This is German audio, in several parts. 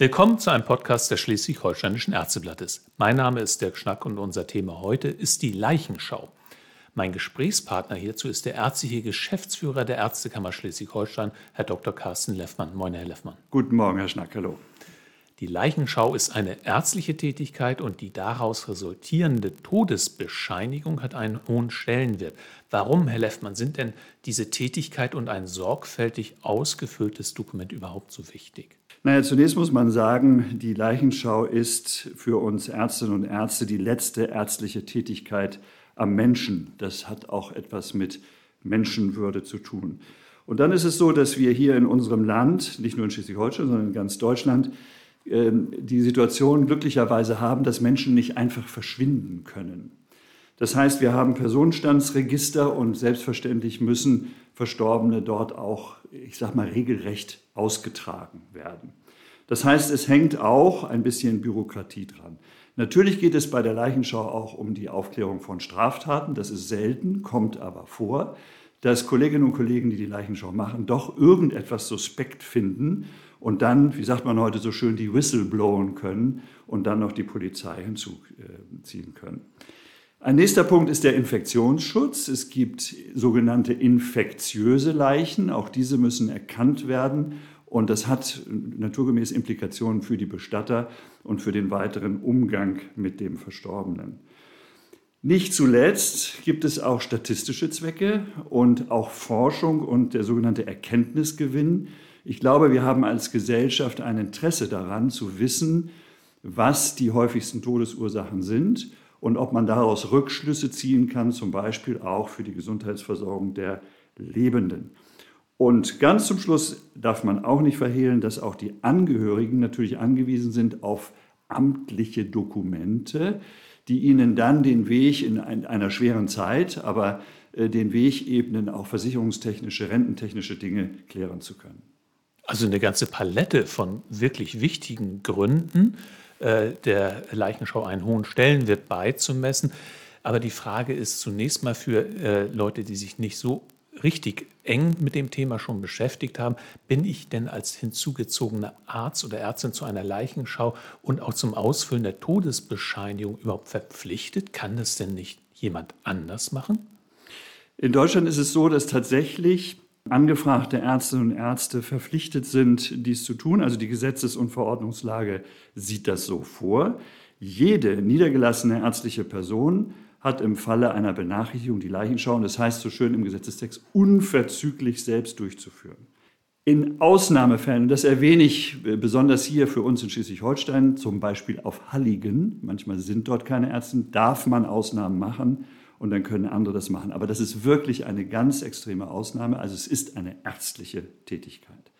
Willkommen zu einem Podcast des Schleswig-Holsteinischen Ärzteblattes. Mein Name ist Dirk Schnack und unser Thema heute ist die Leichenschau. Mein Gesprächspartner hierzu ist der ärztliche Geschäftsführer der Ärztekammer Schleswig-Holstein, Herr Dr. Carsten Leffmann. Moin, Herr Leffmann. Guten Morgen, Herr Schnack. Hallo. Die Leichenschau ist eine ärztliche Tätigkeit und die daraus resultierende Todesbescheinigung hat einen hohen Stellenwert. Warum, Herr Leffmann, sind denn diese Tätigkeit und ein sorgfältig ausgefülltes Dokument überhaupt so wichtig? Naja, zunächst muss man sagen, die Leichenschau ist für uns Ärztinnen und Ärzte die letzte ärztliche Tätigkeit am Menschen. Das hat auch etwas mit Menschenwürde zu tun. Und dann ist es so, dass wir hier in unserem Land, nicht nur in Schleswig-Holstein, sondern in ganz Deutschland, ähm, die Situation glücklicherweise haben, dass Menschen nicht einfach verschwinden können. Das heißt, wir haben Personenstandsregister und selbstverständlich müssen Verstorbene dort auch, ich sage mal, regelrecht ausgetragen werden. Das heißt, es hängt auch ein bisschen Bürokratie dran. Natürlich geht es bei der Leichenschau auch um die Aufklärung von Straftaten. Das ist selten, kommt aber vor, dass Kolleginnen und Kollegen, die die Leichenschau machen, doch irgendetwas suspekt finden und dann, wie sagt man heute so schön, die Whistle blowen können und dann noch die Polizei hinzuziehen können. Ein nächster Punkt ist der Infektionsschutz. Es gibt sogenannte infektiöse Leichen. Auch diese müssen erkannt werden. Und das hat naturgemäß Implikationen für die Bestatter und für den weiteren Umgang mit dem Verstorbenen. Nicht zuletzt gibt es auch statistische Zwecke und auch Forschung und der sogenannte Erkenntnisgewinn. Ich glaube, wir haben als Gesellschaft ein Interesse daran zu wissen, was die häufigsten Todesursachen sind und ob man daraus Rückschlüsse ziehen kann, zum Beispiel auch für die Gesundheitsversorgung der Lebenden. Und ganz zum Schluss darf man auch nicht verhehlen, dass auch die Angehörigen natürlich angewiesen sind auf amtliche Dokumente, die ihnen dann den Weg in einer schweren Zeit, aber äh, den Weg ebnen, auch versicherungstechnische, rententechnische Dinge klären zu können. Also eine ganze Palette von wirklich wichtigen Gründen, der Leichenschau einen hohen Stellenwert beizumessen. Aber die Frage ist zunächst mal für äh, Leute, die sich nicht so richtig eng mit dem Thema schon beschäftigt haben, bin ich denn als hinzugezogener Arzt oder Ärztin zu einer Leichenschau und auch zum Ausfüllen der Todesbescheinigung überhaupt verpflichtet? Kann das denn nicht jemand anders machen? In Deutschland ist es so, dass tatsächlich angefragte Ärztinnen und Ärzte verpflichtet sind, dies zu tun. Also die Gesetzes- und Verordnungslage sieht das so vor. Jede niedergelassene ärztliche Person hat im Falle einer Benachrichtigung die Leichenschau, und das heißt so schön im Gesetzestext, unverzüglich selbst durchzuführen. In Ausnahmefällen, das erwähne ich besonders hier für uns in Schleswig-Holstein, zum Beispiel auf Halligen, manchmal sind dort keine Ärzte, darf man Ausnahmen machen und dann können andere das machen. Aber das ist wirklich eine ganz extreme Ausnahme. Also es ist eine ärztliche Tätigkeit.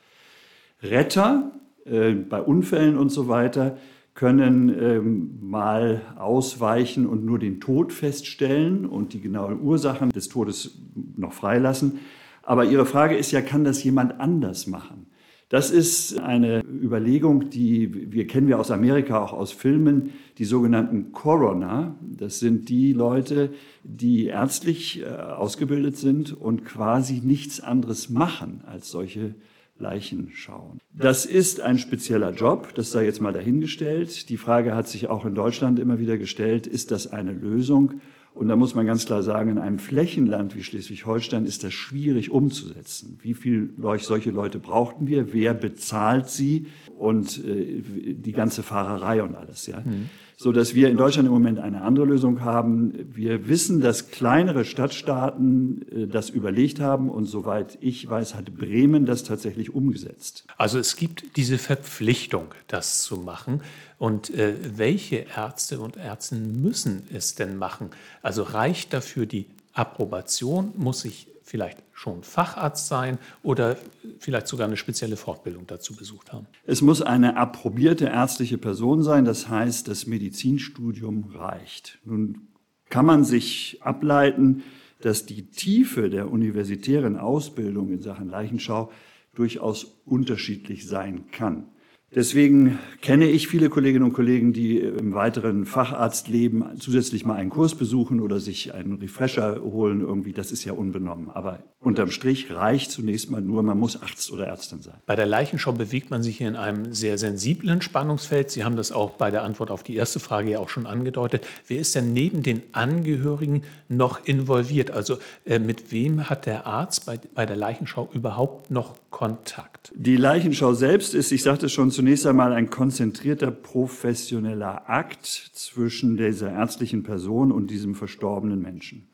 Retter äh, bei Unfällen und so weiter können ähm, mal ausweichen und nur den Tod feststellen und die genauen Ursachen des Todes noch freilassen. Aber Ihre Frage ist ja, kann das jemand anders machen? Das ist eine Überlegung, die wir kennen wir aus Amerika, auch aus Filmen, die sogenannten Coroner. Das sind die Leute, die ärztlich äh, ausgebildet sind und quasi nichts anderes machen als solche Leichen schauen. Das ist ein spezieller Job, das sei jetzt mal dahingestellt. Die Frage hat sich auch in Deutschland immer wieder gestellt, ist das eine Lösung? Und da muss man ganz klar sagen, in einem Flächenland wie Schleswig-Holstein ist das schwierig umzusetzen. Wie viele solche Leute brauchten wir? Wer bezahlt sie? Und äh, die ganze Fahrerei und alles, ja. Mhm so dass wir in Deutschland im Moment eine andere Lösung haben. Wir wissen, dass kleinere Stadtstaaten äh, das überlegt haben und soweit ich weiß, hat Bremen das tatsächlich umgesetzt. Also es gibt diese Verpflichtung, das zu machen. Und äh, welche Ärzte und Ärzte müssen es denn machen? Also reicht dafür die Approbation? Muss ich vielleicht schon Facharzt sein oder vielleicht sogar eine spezielle Fortbildung dazu besucht haben? Es muss eine approbierte ärztliche Person sein, das heißt, das Medizinstudium reicht. Nun kann man sich ableiten, dass die Tiefe der universitären Ausbildung in Sachen Leichenschau durchaus unterschiedlich sein kann. Deswegen kenne ich viele Kolleginnen und Kollegen, die im weiteren Facharztleben zusätzlich mal einen Kurs besuchen oder sich einen Refresher holen irgendwie. Das ist ja unbenommen. Aber unterm Strich reicht zunächst mal nur, man muss Arzt oder Ärztin sein. Bei der Leichenschau bewegt man sich hier in einem sehr sensiblen Spannungsfeld. Sie haben das auch bei der Antwort auf die erste Frage ja auch schon angedeutet. Wer ist denn neben den Angehörigen noch involviert? Also äh, mit wem hat der Arzt bei, bei der Leichenschau überhaupt noch Kontakt? Die Leichenschau selbst ist, ich sagte schon, zunächst einmal ein konzentrierter professioneller Akt zwischen dieser ärztlichen Person und diesem verstorbenen Menschen.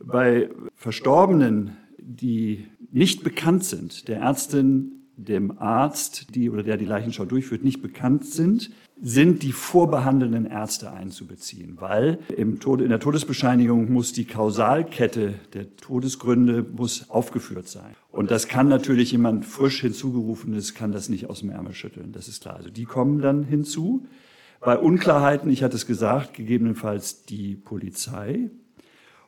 Bei Verstorbenen, die nicht bekannt sind, der Ärztin, dem Arzt, die oder der die Leichenschau durchführt, nicht bekannt sind, sind die vorbehandelnden Ärzte einzubeziehen, weil im Tode, in der Todesbescheinigung muss die Kausalkette der Todesgründe muss aufgeführt sein. Und das kann natürlich jemand frisch hinzugerufenes, kann das nicht aus dem Ärmel schütteln, das ist klar. Also die kommen dann hinzu. Bei Unklarheiten, ich hatte es gesagt, gegebenenfalls die Polizei.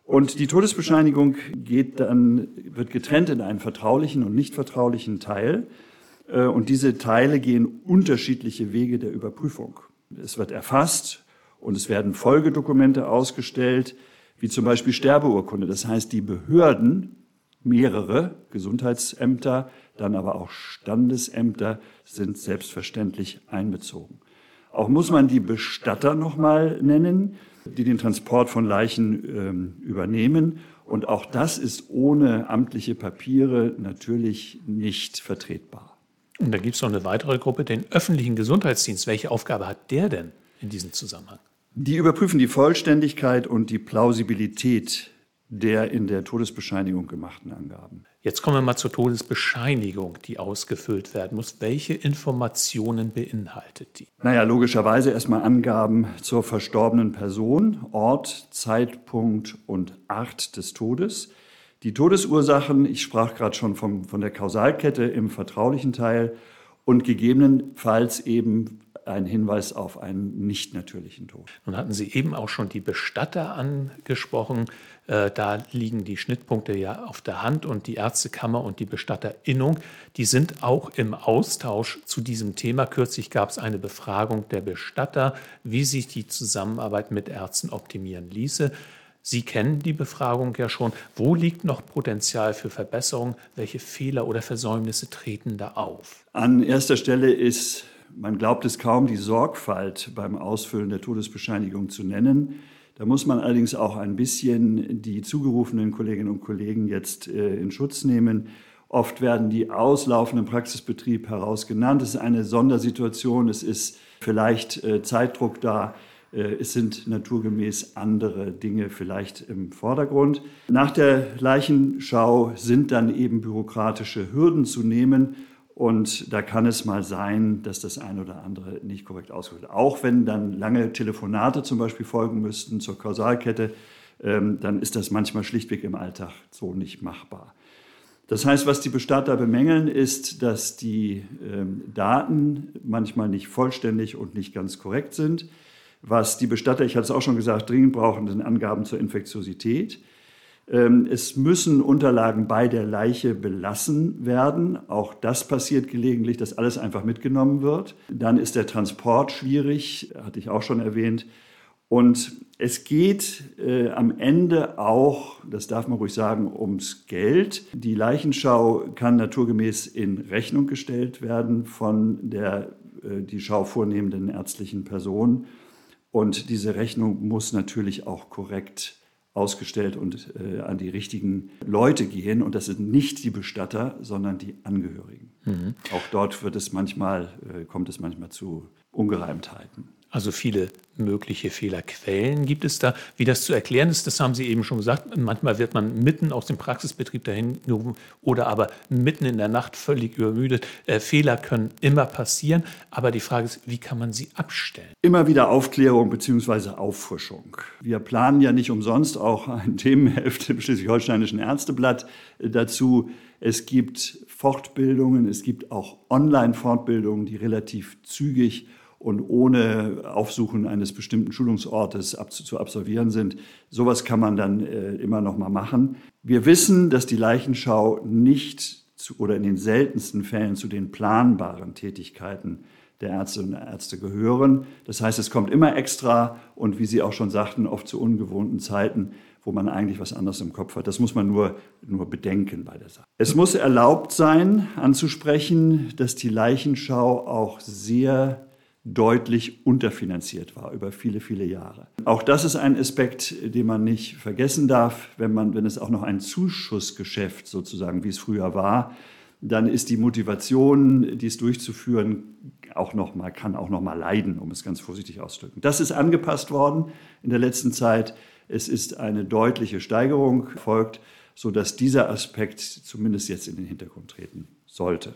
Und die Todesbescheinigung geht dann, wird getrennt in einen vertraulichen und nicht vertraulichen Teil. Äh, und diese Teile gehen unterschiedliche Wege der Überprüfung. Es wird erfasst und es werden Folgedokumente ausgestellt, wie zum Beispiel Sterbeurkunde. Das heißt, die Behörden, mehrere Gesundheitsämter, dann aber auch Standesämter sind selbstverständlich einbezogen. Auch muss man die Bestatter nochmal nennen, die den Transport von Leichen ähm, übernehmen. Und auch das ist ohne amtliche Papiere natürlich nicht vertretbar. Und da gibt es noch eine weitere Gruppe, den öffentlichen Gesundheitsdienst. Welche Aufgabe hat der denn in diesem Zusammenhang? Die überprüfen die Vollständigkeit und die Plausibilität der in der Todesbescheinigung gemachten Angaben. Jetzt kommen wir mal zur Todesbescheinigung, die ausgefüllt werden muss. Welche Informationen beinhaltet die? Naja, logischerweise erstmal Angaben zur verstorbenen Person, Ort, Zeitpunkt und Art des Todes. Die Todesursachen, ich sprach gerade schon vom, von der Kausalkette im vertraulichen Teil und gegebenenfalls eben ein Hinweis auf einen nicht natürlichen Tod. Nun hatten Sie eben auch schon die Bestatter angesprochen. Äh, da liegen die Schnittpunkte ja auf der Hand und die Ärztekammer und die Bestatterinnung, die sind auch im Austausch zu diesem Thema. Kürzlich gab es eine Befragung der Bestatter, wie sich die Zusammenarbeit mit Ärzten optimieren ließe. Sie kennen die Befragung ja schon. Wo liegt noch Potenzial für Verbesserung? Welche Fehler oder Versäumnisse treten da auf? An erster Stelle ist, man glaubt es kaum, die Sorgfalt beim Ausfüllen der Todesbescheinigung zu nennen. Da muss man allerdings auch ein bisschen die zugerufenen Kolleginnen und Kollegen jetzt äh, in Schutz nehmen. Oft werden die auslaufenden Praxisbetrieb herausgenannt. Es ist eine Sondersituation. Es ist vielleicht äh, Zeitdruck da. Äh, es sind naturgemäß andere Dinge vielleicht im Vordergrund. Nach der Leichenschau sind dann eben bürokratische Hürden zu nehmen. Und da kann es mal sein, dass das eine oder andere nicht korrekt ausgeführt wird. Auch wenn dann lange Telefonate zum Beispiel folgen müssten zur Kausalkette, ähm, dann ist das manchmal schlichtweg im Alltag so nicht machbar. Das heißt, was die Bestatter bemängeln, ist, dass die ähm, Daten manchmal nicht vollständig und nicht ganz korrekt sind was die Bestatter, ich hatte es auch schon gesagt, dringend brauchen, sind Angaben zur Infektiosität. Ähm, es müssen Unterlagen bei der Leiche belassen werden. Auch das passiert gelegentlich, dass alles einfach mitgenommen wird. Dann ist der Transport schwierig, hatte ich auch schon erwähnt. Und es geht äh, am Ende auch, das darf man ruhig sagen, ums Geld. Die Leichenschau kann naturgemäß in Rechnung gestellt werden von der äh, die Schau vornehmenden ärztlichen Person. Und diese Rechnung muss natürlich auch korrekt ausgestellt und äh, an die richtigen Leute gehen. Und das sind nicht die Bestatter, sondern die Angehörigen. Mhm. Auch dort wird es manchmal, äh, kommt es manchmal zu Ungereimtheiten. Also viele mögliche Fehlerquellen gibt es da. Wie das zu erklären ist, das haben Sie eben schon gesagt. Manchmal wird man mitten aus dem Praxisbetrieb dahin gerufen oder aber mitten in der Nacht völlig übermüdet. Äh, Fehler können immer passieren, aber die Frage ist, wie kann man sie abstellen? Immer wieder Aufklärung bzw. Auffrischung. Wir planen ja nicht umsonst auch ein Themenheft im Schleswig-Holsteinischen Ärzteblatt äh, dazu. Es gibt Fortbildungen, es gibt auch Online-Fortbildungen, die relativ zügig und ohne Aufsuchen eines bestimmten Schulungsortes zu absolvieren sind. Sowas kann man dann äh, immer noch mal machen. Wir wissen, dass die Leichenschau nicht zu, oder in den seltensten Fällen zu den planbaren Tätigkeiten der Ärztinnen und Ärzte gehören. Das heißt, es kommt immer extra und wie Sie auch schon sagten, oft zu ungewohnten Zeiten, wo man eigentlich was anderes im Kopf hat. Das muss man nur, nur bedenken bei der Sache. Es muss erlaubt sein, anzusprechen, dass die Leichenschau auch sehr deutlich unterfinanziert war über viele, viele Jahre. Auch das ist ein Aspekt, den man nicht vergessen darf, wenn, man, wenn es auch noch ein Zuschussgeschäft sozusagen, wie es früher war, dann ist die Motivation, dies durchzuführen, auch noch mal, kann auch noch mal leiden, um es ganz vorsichtig auszudrücken. Das ist angepasst worden in der letzten Zeit. Es ist eine deutliche Steigerung erfolgt, sodass dieser Aspekt zumindest jetzt in den Hintergrund treten sollte.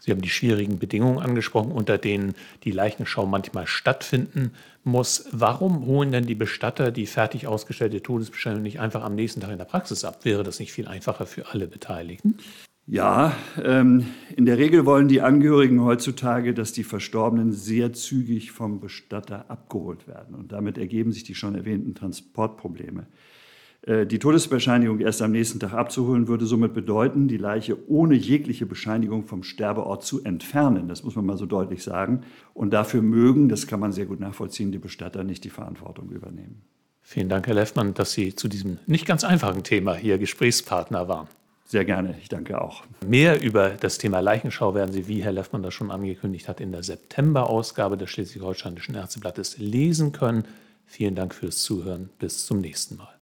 Sie haben die schwierigen Bedingungen angesprochen, unter denen die Leichenschau manchmal stattfinden muss. Warum holen denn die Bestatter die fertig ausgestellte Todesbestellung nicht einfach am nächsten Tag in der Praxis ab? Wäre das nicht viel einfacher für alle Beteiligten? Ja, ähm, in der Regel wollen die Angehörigen heutzutage, dass die Verstorbenen sehr zügig vom Bestatter abgeholt werden. Und damit ergeben sich die schon erwähnten Transportprobleme. Äh, die Todesbescheinigung erst am nächsten Tag abzuholen, würde somit bedeuten, die Leiche ohne jegliche Bescheinigung vom Sterbeort zu entfernen. Das muss man mal so deutlich sagen. Und dafür mögen, das kann man sehr gut nachvollziehen, die Bestatter nicht die Verantwortung übernehmen. Vielen Dank, Herr Leffmann, dass Sie zu diesem nicht ganz einfachen Thema hier Gesprächspartner waren. Sehr gerne, ich danke auch. Mehr über das Thema Leichenschau werden Sie, wie Herr Leffmann das schon angekündigt hat, in der September-Ausgabe des Schleswig-Holsteinischen Ärzteblattes lesen können. Vielen Dank fürs Zuhören. Bis zum nächsten Mal.